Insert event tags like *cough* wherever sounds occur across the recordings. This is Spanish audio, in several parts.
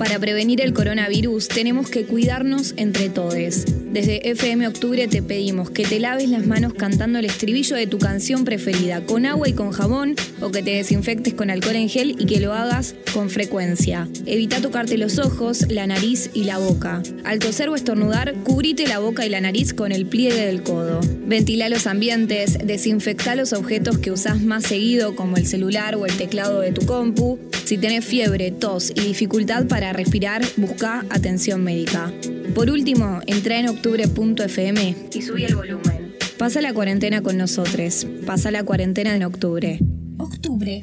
Para prevenir el coronavirus tenemos que cuidarnos entre todos. Desde FM Octubre te pedimos que te laves las manos cantando el estribillo de tu canción preferida con agua y con jabón o que te desinfectes con alcohol en gel y que lo hagas con frecuencia. Evita tocarte los ojos, la nariz y la boca. Al toser o estornudar, cubrite la boca y la nariz con el pliegue del codo. Ventila los ambientes, desinfecta los objetos que usás más seguido como el celular o el teclado de tu compu. Si tenés fiebre, tos y dificultad para respirar, busca atención médica. Por último, entra en octubre.fm y subí el volumen. Pasa la cuarentena con nosotros. Pasa la cuarentena en octubre. Octubre.fm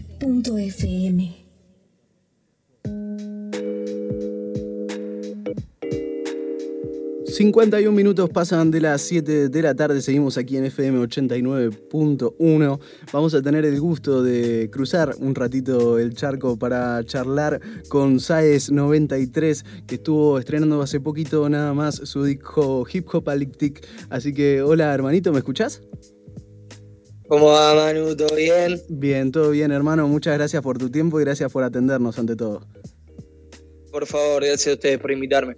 51 minutos pasan de las 7 de la tarde, seguimos aquí en FM 89.1. Vamos a tener el gusto de cruzar un ratito el charco para charlar con Saez 93, que estuvo estrenando hace poquito nada más su disco Hip Hop Alictic. Así que, hola hermanito, ¿me escuchás? ¿Cómo va Manu? ¿Todo bien? Bien, todo bien hermano. Muchas gracias por tu tiempo y gracias por atendernos ante todo. Por favor, gracias a ustedes por invitarme.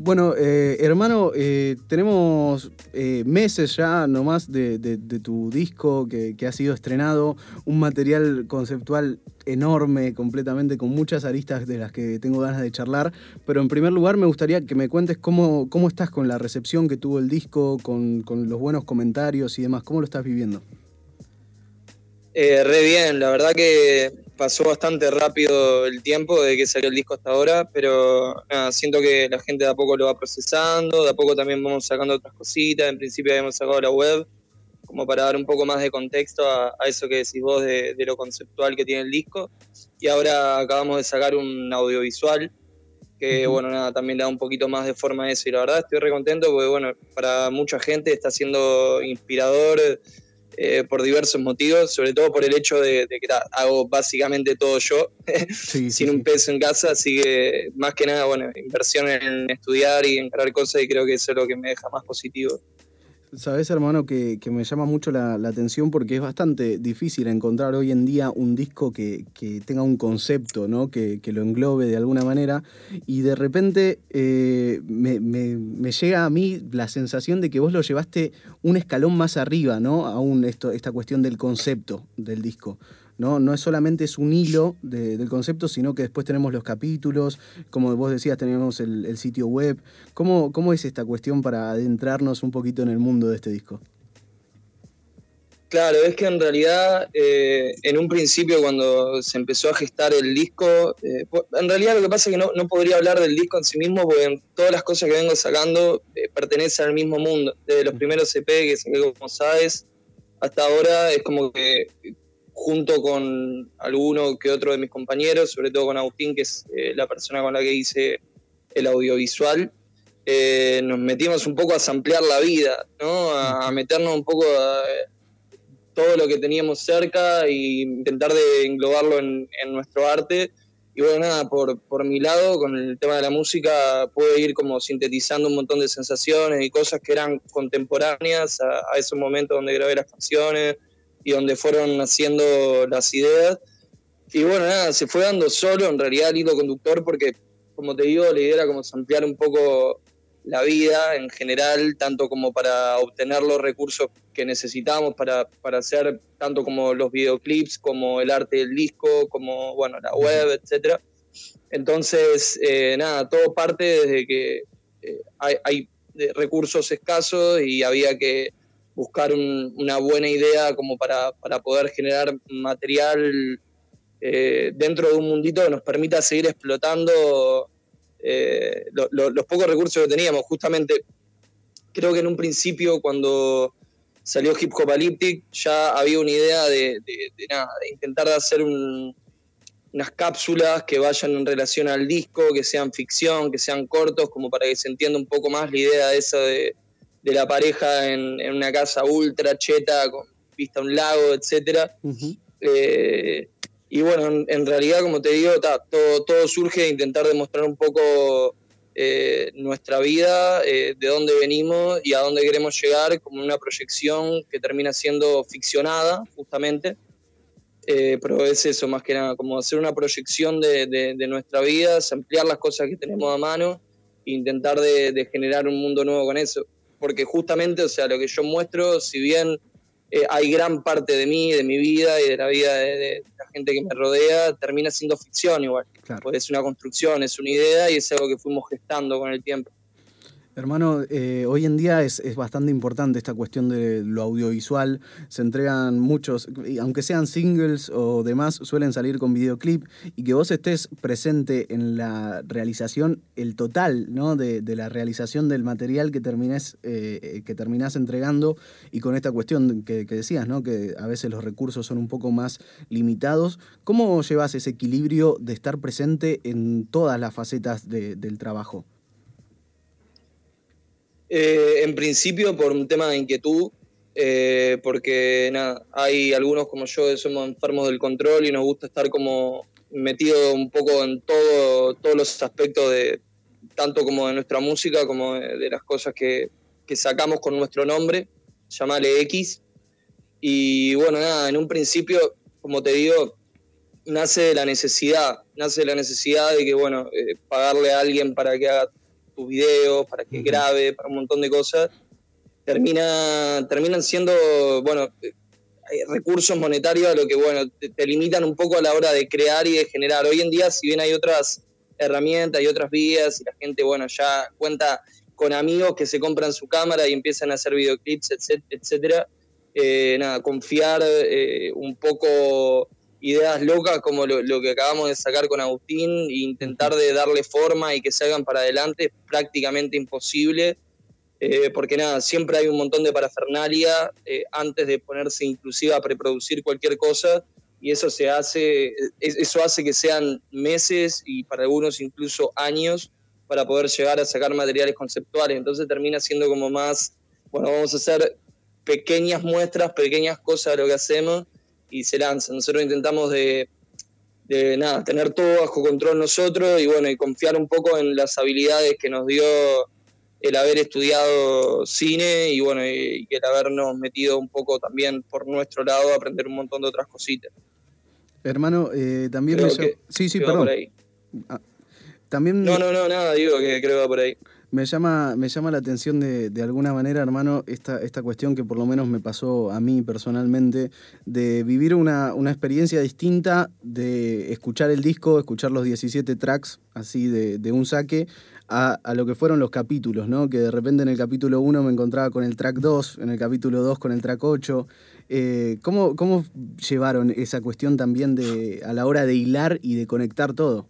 Bueno, eh, hermano, eh, tenemos eh, meses ya nomás de, tu disco que, ha sido estrenado, un material conceptual enorme, completamente, con muchas aristas de las que tengo ganas de charlar, pero en primer lugar me gustaría que me cuentes cómo, cómo estás con la recepción que tuvo el disco, con, con los buenos comentarios y demás, cómo lo estás viviendo. re bien, la verdad que pasó bastante rápido el tiempo de que salió el disco hasta ahora, pero nada, siento que la gente de a poco lo va procesando, de a poco también vamos sacando otras cositas, en principio habíamos sacado la web, como para dar un poco más de contexto a, eso que decís vos de, lo conceptual que tiene el disco, y ahora acabamos de sacar un audiovisual, que bueno, nada, también le da un poquito más de forma a eso, y la verdad estoy re contento porque bueno, para mucha gente está siendo inspirador, eh, por diversos motivos, sobre todo por el hecho de, que hago básicamente todo yo, *laughs* sin un peso en casa, así que más que nada, bueno, inversión en estudiar y en crear cosas y creo que eso es lo que me deja más positivo. Sabes, hermano, que, me llama mucho la, atención porque es bastante difícil encontrar hoy en día un disco que, tenga un concepto, ¿no? Que, lo englobe de alguna manera. Y de repente eh, me, llega a mí la sensación de que vos lo llevaste un escalón más arriba, ¿no? Aún esto, esta cuestión del concepto del disco. ¿No? No es solamente es un hilo del concepto, sino que después tenemos los capítulos, como vos decías, tenemos el, sitio web. ¿Cómo, ¿Cómo, es esta cuestión para adentrarnos un poquito en el mundo de este disco? Claro, es que en realidad, eh, en un principio cuando se empezó a gestar el disco, eh, en realidad lo que pasa es que no, podría hablar del disco en sí mismo, porque todas las cosas que vengo sacando eh, pertenecen al mismo mundo. Desde los primeros EP que saqué como sabes, hasta ahora es como que junto con alguno que otro de mis compañeros, sobre todo con Agustín, que es eh, la persona con la que hice el audiovisual, eh, nos metimos un poco a samplear la vida, ¿no? a, meternos un poco a todo lo que teníamos cerca e intentar de englobarlo en, nuestro arte. Y bueno, nada, por, por mi lado, con el tema de la música, pude ir como sintetizando un montón de sensaciones y cosas que eran contemporáneas a, a esos momentos donde grabé las canciones, y donde fueron naciendo las ideas. Y bueno, nada, se fue dando solo en realidad el hilo conductor porque, como te digo, la idea era como ampliar un poco la vida en general, tanto como para obtener los recursos que necesitamos para, para hacer tanto como los videoclips, como el arte del disco, como bueno, la web, etc. Entonces, eh, nada, todo parte desde que eh, hay, hay recursos escasos y había que buscar una buena idea como para, poder generar material eh, dentro de un mundito que nos permita seguir explotando eh, los pocos recursos que teníamos. Justamente, creo que en un principio cuando salió Hip Hop Apocalyptic ya había una idea de, intentar hacer unas cápsulas que vayan en relación al disco, que sean ficción, que sean cortos, como para que se entienda un poco más la idea de esa de de la pareja en, una casa ultra cheta con vista a un lago, etc. Eh, y bueno, en, realidad, como te digo, todo, todo surge de intentar demostrar un poco eh, nuestra vida, eh, de dónde venimos y a dónde queremos llegar, como una proyección que termina siendo ficcionada, justamente. eh, pero es eso más que nada, como hacer una proyección de, de, nuestra vida, ampliar las cosas que tenemos a mano e intentar de, generar un mundo nuevo con eso. Porque justamente, o sea, lo que yo muestro, si bien eh, hay gran parte de mí, de mi vida y de la vida de, la gente que me rodea, termina siendo ficción igual. Pues es una construcción, es una idea y es algo que fuimos gestando con el tiempo. Hermano, eh, hoy en día es, bastante importante esta cuestión de lo audiovisual. Se entregan muchos, aunque sean singles o demás, suelen salir con videoclip y que vos estés presente en la realización, el total ¿no? de, la realización del material que terminás, eh, que terminás entregando y con esta cuestión que, decías, ¿no? que a veces los recursos son un poco más limitados. ¿Cómo llevas ese equilibrio de estar presente en todas las facetas del trabajo? Eh, en principio por un tema de inquietud, eh, porque nada, hay algunos como yo que somos enfermos del control y nos gusta estar como metido un poco en todo, todos los aspectos de tanto como de nuestra música como de, las cosas que, sacamos con nuestro nombre, llamale X. Y bueno, nada, en un principio, como te digo, nace de la necesidad, nace de la necesidad de que, bueno, eh, pagarle a alguien para que haga tus videos, para que grabe, para un montón de cosas, termina, terminan siendo, bueno, recursos monetarios a lo que, bueno, te, limitan un poco a la hora de crear y de generar. Hoy en día, si bien hay otras herramientas y otras vías, y la gente, bueno, ya cuenta con amigos que se compran su cámara y empiezan a hacer videoclips, etcétera, eh, nada, confiar eh, un poco ideas locas como lo, que acabamos de sacar con Agustín e intentar de darle forma y que se hagan para adelante es prácticamente imposible. Eh, porque nada, siempre hay un montón de parafernalia eh, antes de ponerse inclusive a preproducir cualquier cosa y eso se hace, eso hace que sean meses y para algunos incluso años para poder llegar a sacar materiales conceptuales. Entonces termina siendo como más, bueno, vamos a hacer pequeñas muestras, pequeñas cosas de lo que hacemos y se lanza. Nosotros intentamos de, nada, tener todo bajo control nosotros y bueno, y confiar un poco en las habilidades que nos dio el haber estudiado cine y bueno, y, el habernos metido un poco también por nuestro lado a aprender un montón de otras cositas. Hermano, eh, también me... sí, sí, perdón. Ah, también... No, no, no, nada, digo que creo que va por ahí. Me llama, me llama la atención de, de, alguna manera, hermano, esta, esta cuestión que por lo menos me pasó a mí personalmente, de vivir una, una experiencia distinta, de escuchar el disco, escuchar los 17 tracks así de, de un saque, a, a, lo que fueron los capítulos, ¿no? Que de repente en el capítulo 1 me encontraba con el track 2, en el capítulo 2 con el track 8. Eh, ¿cómo, ¿Cómo llevaron esa cuestión también de, a la hora de hilar y de conectar todo?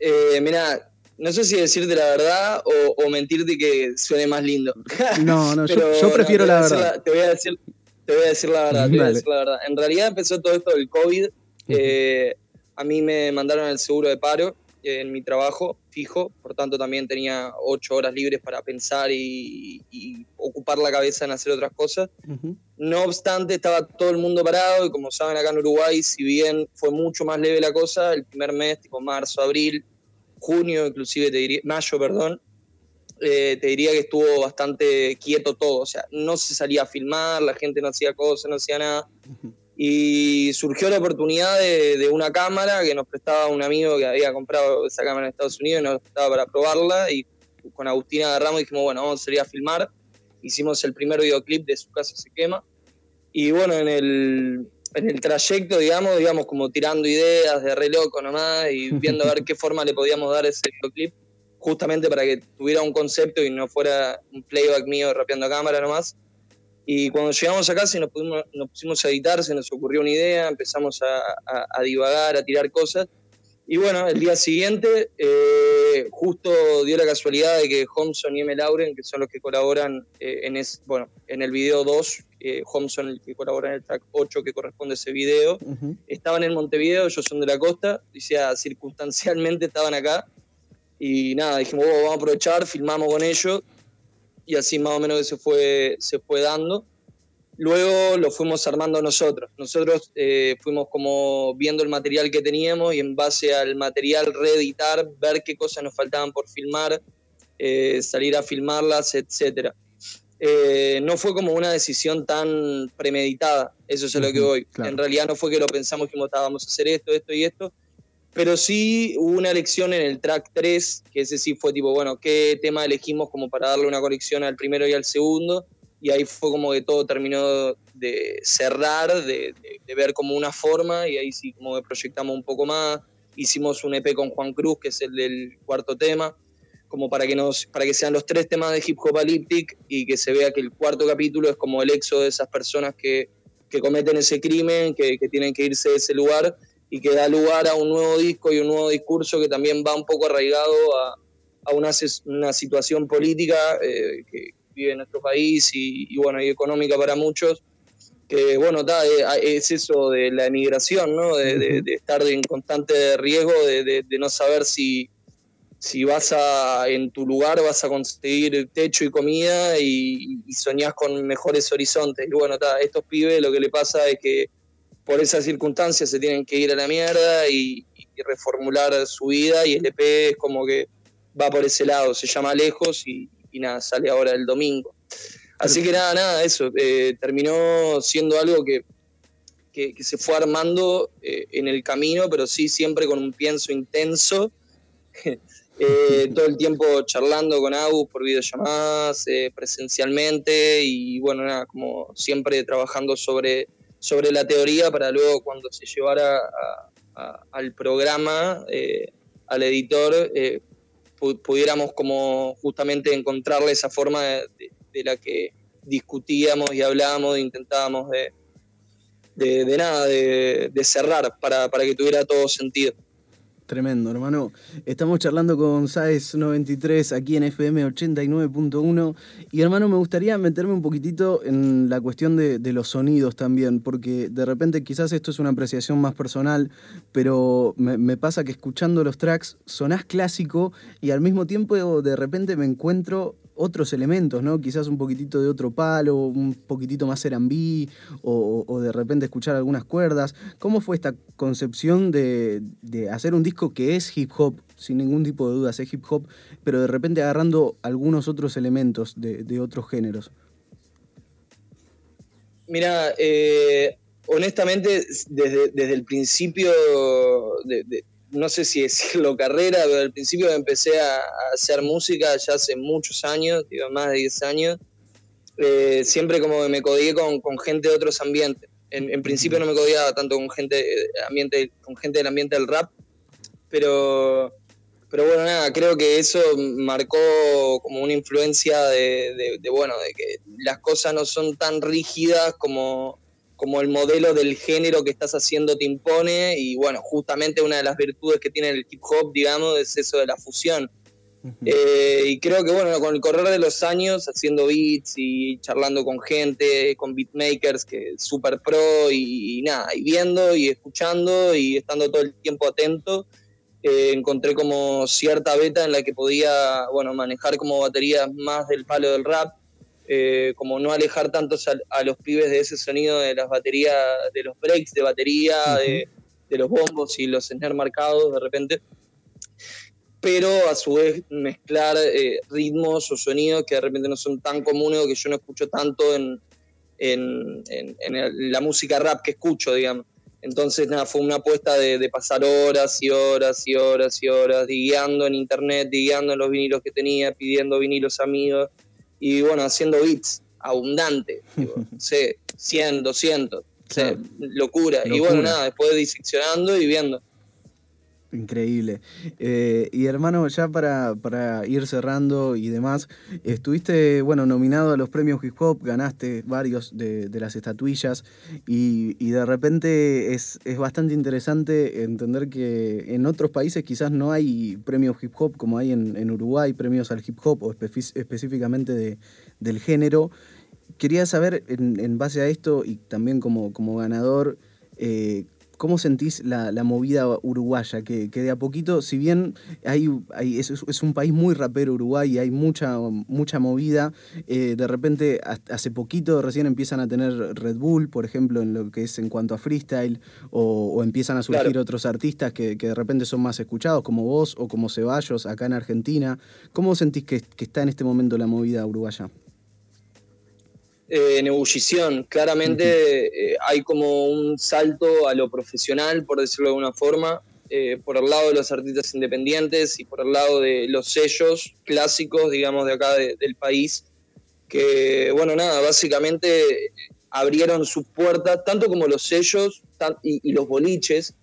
Eh, mira, no sé si decirte la verdad o, mentirte que suene más lindo. *laughs* No, no, yo, prefiero la verdad. te, voy a decir, te voy a decir la verdad, la verdad. En realidad empezó todo esto del COVID. Eh, a mí me mandaron el seguro de paro en mi trabajo fijo, por tanto también tenía ocho horas libres para pensar y, ocupar la cabeza en hacer otras cosas. No obstante, estaba todo el mundo parado y como saben acá en Uruguay, si bien fue mucho más leve la cosa, el primer mes, tipo marzo, abril, junio, inclusive te diría, mayo, perdón, eh, te diría que estuvo bastante quieto todo, o sea, no se salía a filmar, la gente no hacía cosas, no hacía nada. Y surgió la oportunidad de, una cámara que nos prestaba un amigo que había comprado esa cámara en Estados Unidos y nos prestaba para probarla. Y con Agustina agarramos y dijimos, bueno, vamos a salir a filmar. Hicimos el primer videoclip de Su casa se quema. Y bueno, en el, en el trayecto, digamos, digamos, como tirando ideas de re loco nomás y *laughs* viendo a ver qué forma le podíamos dar ese videoclip, justamente para que tuviera un concepto y no fuera un playback mío rapeando a cámara nomás. Y cuando llegamos a casa y nos, nos pusimos a editar, se nos ocurrió una idea, empezamos a, a, divagar, a tirar cosas. Y bueno, el día siguiente, eh, justo dio la casualidad de que Homson y M. Lauren, que son los que colaboran eh, en, es, bueno, en el video 2, eh, Homson, el que colabora en el track 8 que corresponde a ese video, estaban en Montevideo, ellos son de la costa, o sea, circunstancialmente estaban acá. Y nada, dijimos, oh, vamos a aprovechar, filmamos con ellos y así más o menos que se fue, se fue dando. Luego lo fuimos armando nosotros. Nosotros eh, fuimos como viendo el material que teníamos y en base al material reeditar, ver qué cosas nos faltaban por filmar, eh, salir a filmarlas, etc. eh, no fue como una decisión tan premeditada, eso es a lo que voy. En realidad no fue que lo pensamos que vamos a hacer esto, esto y esto, pero sí hubo una elección en el track 3, que ese sí fue tipo, bueno, ¿qué tema elegimos como para darle una conexión al primero y al segundo? Y ahí fue como que todo terminó de cerrar, de, de ver como una forma, y ahí sí como que proyectamos un poco más. Hicimos un EP con Juan Cruz, que es el del cuarto tema como para que, nos, para que sean los tres temas de Hip Hop Alyptic y que se vea que el cuarto capítulo es como el exo de esas personas que, que cometen ese crimen, que, que, tienen que irse de ese lugar y que da lugar a un nuevo disco y un nuevo discurso que también va un poco arraigado a, a una, una, situación política eh, que vive en nuestro país y, y, bueno, y económica para muchos. Que bueno, da, eh, es eso de la emigración, ¿no? de, de, de estar en constante riesgo, de, no saber si, si vas a, en tu lugar vas a conseguir techo y comida y, y soñás con mejores horizontes. Y bueno, ta, estos pibes lo que le pasa es que por esas circunstancias se tienen que ir a la mierda y, reformular su vida y el EP es como que va por ese lado, se llama Lejos y, nada, sale ahora el domingo. Así que nada, nada, eso, eh, terminó siendo algo que, que, se fue armando eh, en el camino, pero sí siempre con un pienso intenso *laughs* Eh, *laughs* todo el tiempo charlando con Agus por videollamadas, eh, presencialmente y bueno, nada, como siempre trabajando sobre, sobre la teoría para luego cuando se llevara al programa, eh, al editor, pudiéramos como justamente encontrarle esa forma de, la que discutíamos y hablábamos, e intentábamos de, de, nada, de, cerrar para, para que tuviera todo sentido. Tremendo, hermano. Estamos charlando con SAES 93 aquí en FM 89.1 y hermano me gustaría meterme un poquitito en la cuestión de, los sonidos también, porque de repente quizás esto es una apreciación más personal, pero me, me, pasa que escuchando los tracks sonás clásico y al mismo tiempo de repente me encuentro otros elementos, ¿no? Quizás un poquitito de otro palo, un poquitito más R&B o, o, de repente escuchar algunas cuerdas. ¿Cómo fue esta concepción de, hacer un disco que es hip hop, sin ningún tipo de dudas, es hip hop, pero de repente agarrando algunos otros elementos de, otros géneros? Mira, eh, honestamente, desde, desde, el principio de, no sé si decirlo *laughs* carrera, pero al principio empecé a, hacer música ya hace muchos años, digo, más de 10 años. Eh, siempre como me codié con, gente de otros ambientes. En, principio no me codiaba tanto con gente, ambiente, con gente del ambiente del rap, pero, pero bueno, nada, creo que eso marcó como una influencia de, bueno, de que las cosas no son tan rígidas como, como el modelo del género que estás haciendo te impone y bueno, justamente una de las virtudes que tiene el hip hop, digamos, es eso de la fusión. Eh, y creo que bueno, con el correr de los años, haciendo beats y charlando con gente, con beatmakers que súper pro y, nada, y viendo y escuchando y estando todo el tiempo atento, eh, encontré como cierta beta en la que podía, bueno, manejar como baterías más del palo del rap eh, como no alejar tanto a, los pibes de ese sonido de las baterías, de los breaks de batería, de, los bombos y los snare marcados de repente, pero a su vez mezclar eh, ritmos o sonidos que de repente no son tan comunes o que yo no escucho tanto en, en, la música rap que escucho, digamos. Entonces, nada, fue una apuesta de, pasar horas y horas y horas y horas guiando en internet, guiando en los vinilos que tenía, pidiendo vinilos amigos, y bueno, haciendo beats abundante, *laughs* no sé, 100, 200, locura. Y bueno, nada, después diseccionando y viendo. Increíble. Eh, y hermano, ya para, para, ir cerrando y demás, estuviste, bueno, nominado a los premios hip hop, ganaste varios de, las estatuillas y, de repente es, es, bastante interesante entender que en otros países quizás no hay premios hip hop como hay en, Uruguay, premios al hip hop o específicamente de, del género. Quería saber, en, base a esto y también como, como ganador, eh, ¿Cómo sentís la, movida uruguaya? Que, de a poquito, si bien hay, es, un país muy rapero Uruguay y hay mucha, mucha movida, eh, de repente hace poquito recién empiezan a tener Red Bull, por ejemplo, en lo que es en cuanto a freestyle, o, empiezan a surgir otros artistas que, de repente son más escuchados, como vos o como Ceballos acá en Argentina. ¿Cómo sentís que, que está en este momento la movida uruguaya? Eh, en ebullición. Claramente eh, hay como un salto a lo profesional, por decirlo de alguna forma, eh, por el lado de los artistas independientes y por el lado de los sellos clásicos, digamos, de acá del país, que, bueno, nada, básicamente abrieron sus puertas, tanto como los sellos y, los boliches,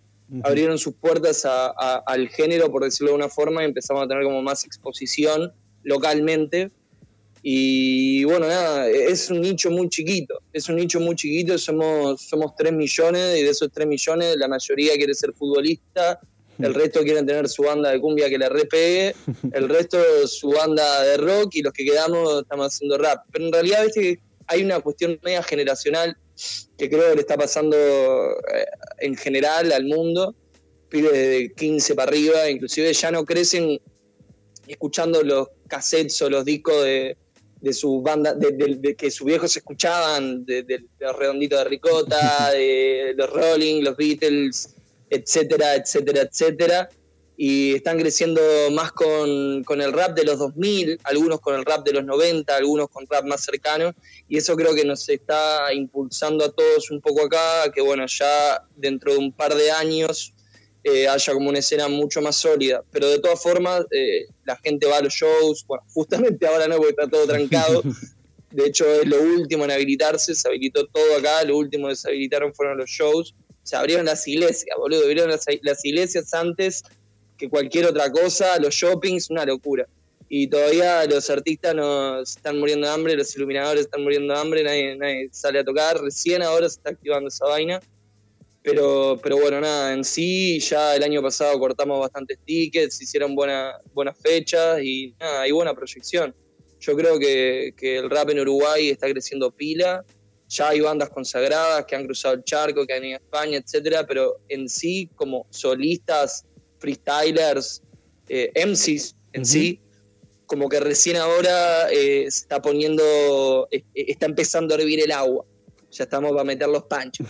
abrieron sus puertas al género, por decirlo de una forma, y empezamos a tener como más exposición localmente. Y bueno, nada, es un nicho muy chiquito, es un nicho muy chiquito, somos, somos 3 millones y de esos 3 millones la mayoría quiere ser futbolista, el *laughs* resto quieren tener su banda de cumbia que le repegue, el resto su banda de rock y los que quedamos estamos haciendo rap. Pero en realidad, viste hay una cuestión media generacional que creo que le está pasando eh, en general al mundo, pibes de 15 para arriba, inclusive ya no crecen escuchando los cassettes o los discos de, de su banda, de, que sus viejos escuchaban, de, los redonditos de ricota, *laughs* de los Rolling, los Beatles, etcétera, etcétera, etcétera. Y están creciendo más con, con, el rap de los 2000, algunos con el rap de los 90, algunos con rap más cercano. Y eso creo que nos está impulsando a todos un poco acá, que bueno, ya dentro de un par de años eh, haya como una escena mucho más sólida. Pero de todas formas, eh, la gente va a los shows, bueno, *laughs* justamente ahora no, porque está todo trancado. *laughs* De hecho, es lo último en habilitarse, se habilitó todo acá, lo último que se habilitaron fueron los shows. Se abrieron las iglesias, boludo, abrieron las, las iglesias antes que cualquier otra cosa, los shoppings, una locura. Y todavía los artistas nos están muriendo de hambre, los iluminadores están muriendo de hambre, nadie, nadie sale a tocar, recién ahora se está activando esa vaina. Pero, pero bueno, nada, en sí ya el año pasado cortamos bastantes tickets, hicieron buenas fechas y nada, hay buena proyección. Yo creo que, que, el rap en Uruguay está creciendo pila, ya hay bandas consagradas que han cruzado el charco, que han ido a España, etcétera, pero en sí, como solistas, freestylers, eh, MCs en sí, como que recién ahora eh, está poniendo, eh, está empezando a hervir el agua ya estamos para meter los panchos.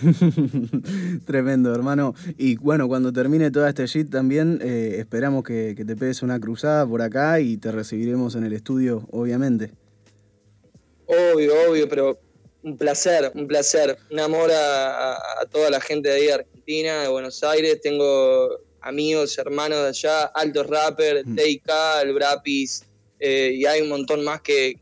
*laughs* Tremendo, hermano. Y bueno, cuando termine toda este shit también, eh, esperamos que, te pegues una cruzada por acá y te recibiremos en el estudio, obviamente. Obvio, obvio, pero un placer, un placer. Un amor a, toda la gente de ahí de Argentina, de Buenos Aires. Tengo amigos, hermanos de allá, altos rappers, mm. TK, el Brapis, eh, y hay un montón más que,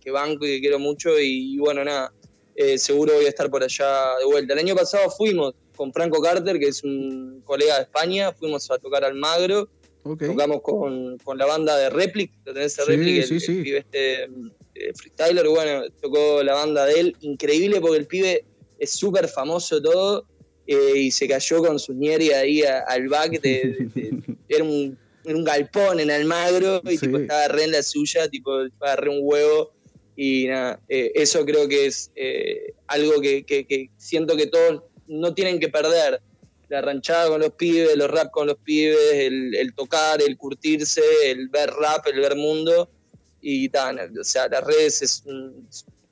que, banco y que quiero mucho. y bueno, nada eh, seguro voy a estar por allá de vuelta. El año pasado fuimos con Franco Carter, que es un colega de España, fuimos a tocar al Magro, tocamos con, la banda de Replic, lo tenés a Replic, el, pibe este eh, freestyler, bueno, tocó la banda de él, increíble porque el pibe es súper famoso todo, eh, y se cayó con su ñeri ahí al back, *laughs* era, un, galpón en Almagro, y tipo, estaba re en la suya, tipo, agarré un huevo y nada, eh, eso creo que es eh, algo que, siento que todos no tienen que perder. La ranchada con los pibes, los rap con los pibes, el, tocar, el curtirse, el ver rap, el ver mundo. Y tal, o sea, las redes es un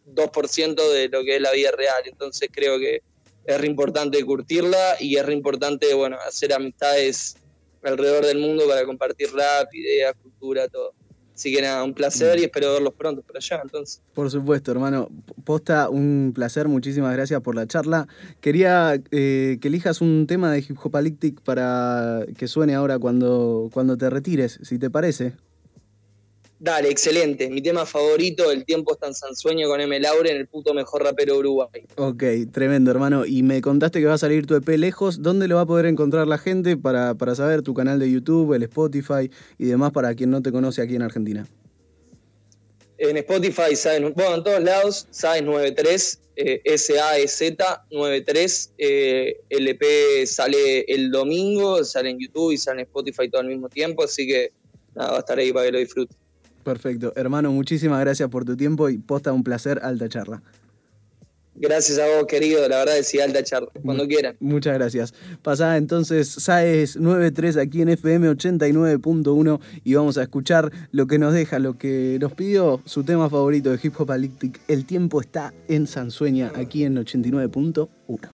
2% de lo que es la vida real. Entonces creo que es re importante curtirla y es re importante, bueno, hacer amistades alrededor del mundo para compartir rap, ideas, cultura, todo. Así que nada, un placer y espero verlos pronto por allá, entonces. Por supuesto, hermano. Posta, un placer, muchísimas gracias por la charla. Quería eh, que elijas un tema de Hip Hopalictic para que suene ahora cuando, cuando te retires, si te parece. Dale, excelente. Mi tema favorito, El tiempo es tan sansueño con M. Lauren, el puto mejor rapero Uruguay. Ok, tremendo, hermano. Y me contaste que va a salir tu EP lejos. ¿Dónde lo va a poder encontrar la gente para, para saber tu canal de YouTube, el Spotify y demás para quien no te conoce aquí en Argentina? En Spotify, ¿sabes? bueno, en todos lados, sabes 93, eh, S-A-E-Z 93. Eh, el EP sale el domingo, sale en YouTube y sale en Spotify todo al mismo tiempo, así que nada, va a estar ahí para que lo disfruten. Perfecto. Hermano, muchísimas gracias por tu tiempo y posta un placer, alta charla. Gracias a vos, querido. La verdad es sí, alta charla. Cuando quieran. Muchas gracias. Pasada entonces SAES 93 aquí en FM 89.1 y vamos a escuchar lo que nos deja, lo que nos pidió su tema favorito de Hip Hop Alictic. El tiempo está en Sansueña aquí en 89.1.